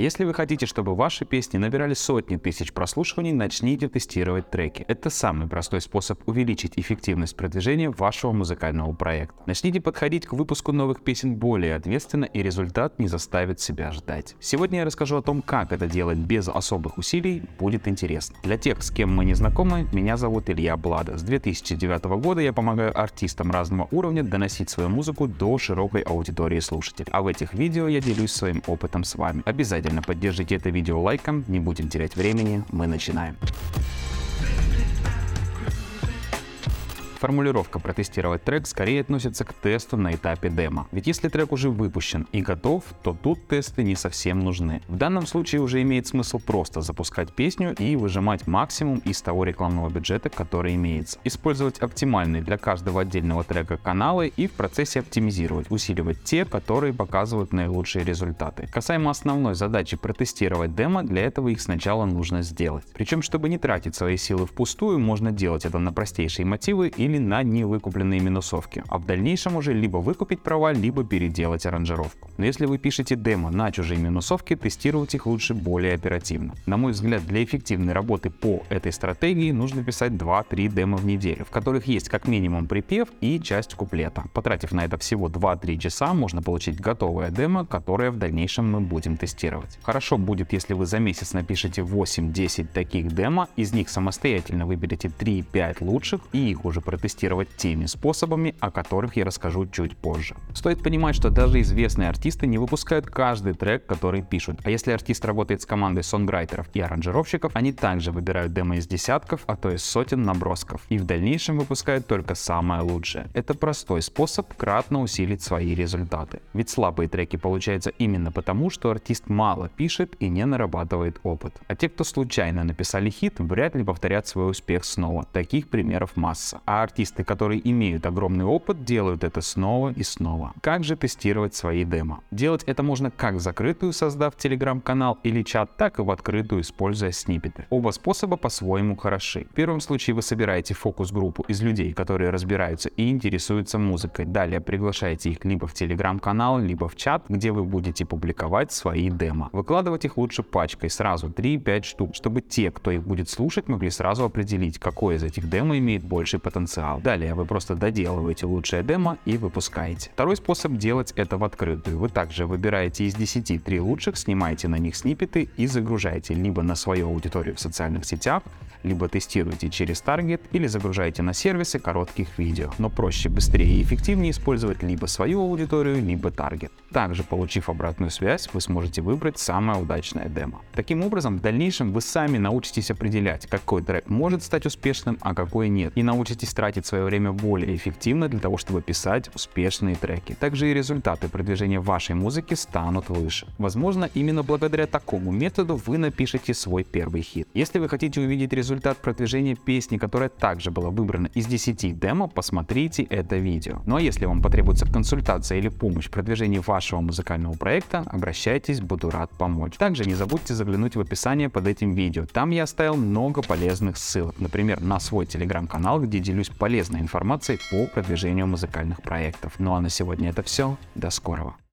Если вы хотите, чтобы ваши песни набирали сотни тысяч прослушиваний, начните тестировать треки. Это самый простой способ увеличить эффективность продвижения вашего музыкального проекта. Начните подходить к выпуску новых песен более ответственно, и результат не заставит себя ждать. Сегодня я расскажу о том, как это делать без особых усилий, будет интересно. Для тех, с кем мы не знакомы, меня зовут Илья Блада. С 2009 года я помогаю артистам разного уровня доносить свою музыку до широкой аудитории слушателей. А в этих видео я делюсь своим опытом с вами. Обязательно поддержите это видео лайком, не будем терять времени, мы начинаем. Формулировка «протестировать трек» скорее относится к тесту на этапе демо. Ведь если трек уже выпущен и готов, то тут тесты не совсем нужны. В данном случае уже имеет смысл просто запускать песню и выжимать максимум из того рекламного бюджета, который имеется. Использовать оптимальные для каждого отдельного трека каналы и в процессе оптимизировать, усиливать те, которые показывают наилучшие результаты. Касаемо основной задачи протестировать демо, для этого их сначала нужно сделать. Причем, чтобы не тратить свои силы впустую, можно делать это на простейшие мотивы или или на невыкупленные минусовки, а в дальнейшем уже либо выкупить права, либо переделать аранжировку. Но если вы пишете демо на чужие минусовки, тестировать их лучше более оперативно. На мой взгляд, для эффективной работы по этой стратегии нужно писать 2-3 демо в неделю, в которых есть как минимум припев и часть куплета. Потратив на это всего 2-3 часа, можно получить готовое демо, которое в дальнейшем мы будем тестировать. Хорошо будет, если вы за месяц напишите 8-10 таких демо, из них самостоятельно выберете 3-5 лучших и их уже протестировать теми способами, о которых я расскажу чуть позже. Стоит понимать, что даже известные артисты не выпускают каждый трек, который пишут. А если артист работает с командой сонграйтеров и аранжировщиков, они также выбирают демо из десятков, а то и сотен набросков. И в дальнейшем выпускают только самое лучшее. Это простой способ кратно усилить свои результаты. Ведь слабые треки получаются именно потому, что артист мало пишет и не нарабатывает опыт. А те, кто случайно написали хит, вряд ли повторят свой успех снова. Таких примеров масса. А артисты, которые имеют огромный опыт, делают это снова и снова. Как же тестировать свои демо? Делать это можно как в закрытую, создав телеграм-канал или чат, так и в открытую, используя сниппеты. Оба способа по-своему хороши. В первом случае вы собираете фокус-группу из людей, которые разбираются и интересуются музыкой. Далее приглашаете их либо в телеграм-канал, либо в чат, где вы будете публиковать свои демо. Выкладывать их лучше пачкой, сразу 3-5 штук, чтобы те, кто их будет слушать, могли сразу определить, какой из этих демо имеет больший потенциал потенциал. Далее вы просто доделываете лучшее демо и выпускаете. Второй способ делать это в открытую. Вы также выбираете из 10 3 лучших, снимаете на них сниппеты и загружаете либо на свою аудиторию в социальных сетях, либо тестируете через таргет или загружаете на сервисы коротких видео. Но проще, быстрее и эффективнее использовать либо свою аудиторию, либо таргет. Также, получив обратную связь, вы сможете выбрать самое удачное демо. Таким образом, в дальнейшем вы сами научитесь определять, какой трек может стать успешным, а какой нет, и научитесь тратить свое время более эффективно для того, чтобы писать успешные треки. Также и результаты продвижения вашей музыки станут выше. Возможно, именно благодаря такому методу вы напишете свой первый хит. Если вы хотите увидеть результат продвижения песни, которая также была выбрана из 10 демо, посмотрите это видео. Ну а если вам потребуется консультация или помощь в продвижении вашего музыкального проекта, обращайтесь, буду рад помочь. Также не забудьте заглянуть в описание под этим видео. Там я оставил много полезных ссылок, например, на свой телеграм-канал, где делюсь полезной информацией по продвижению музыкальных проектов. Ну а на сегодня это все. До скорого.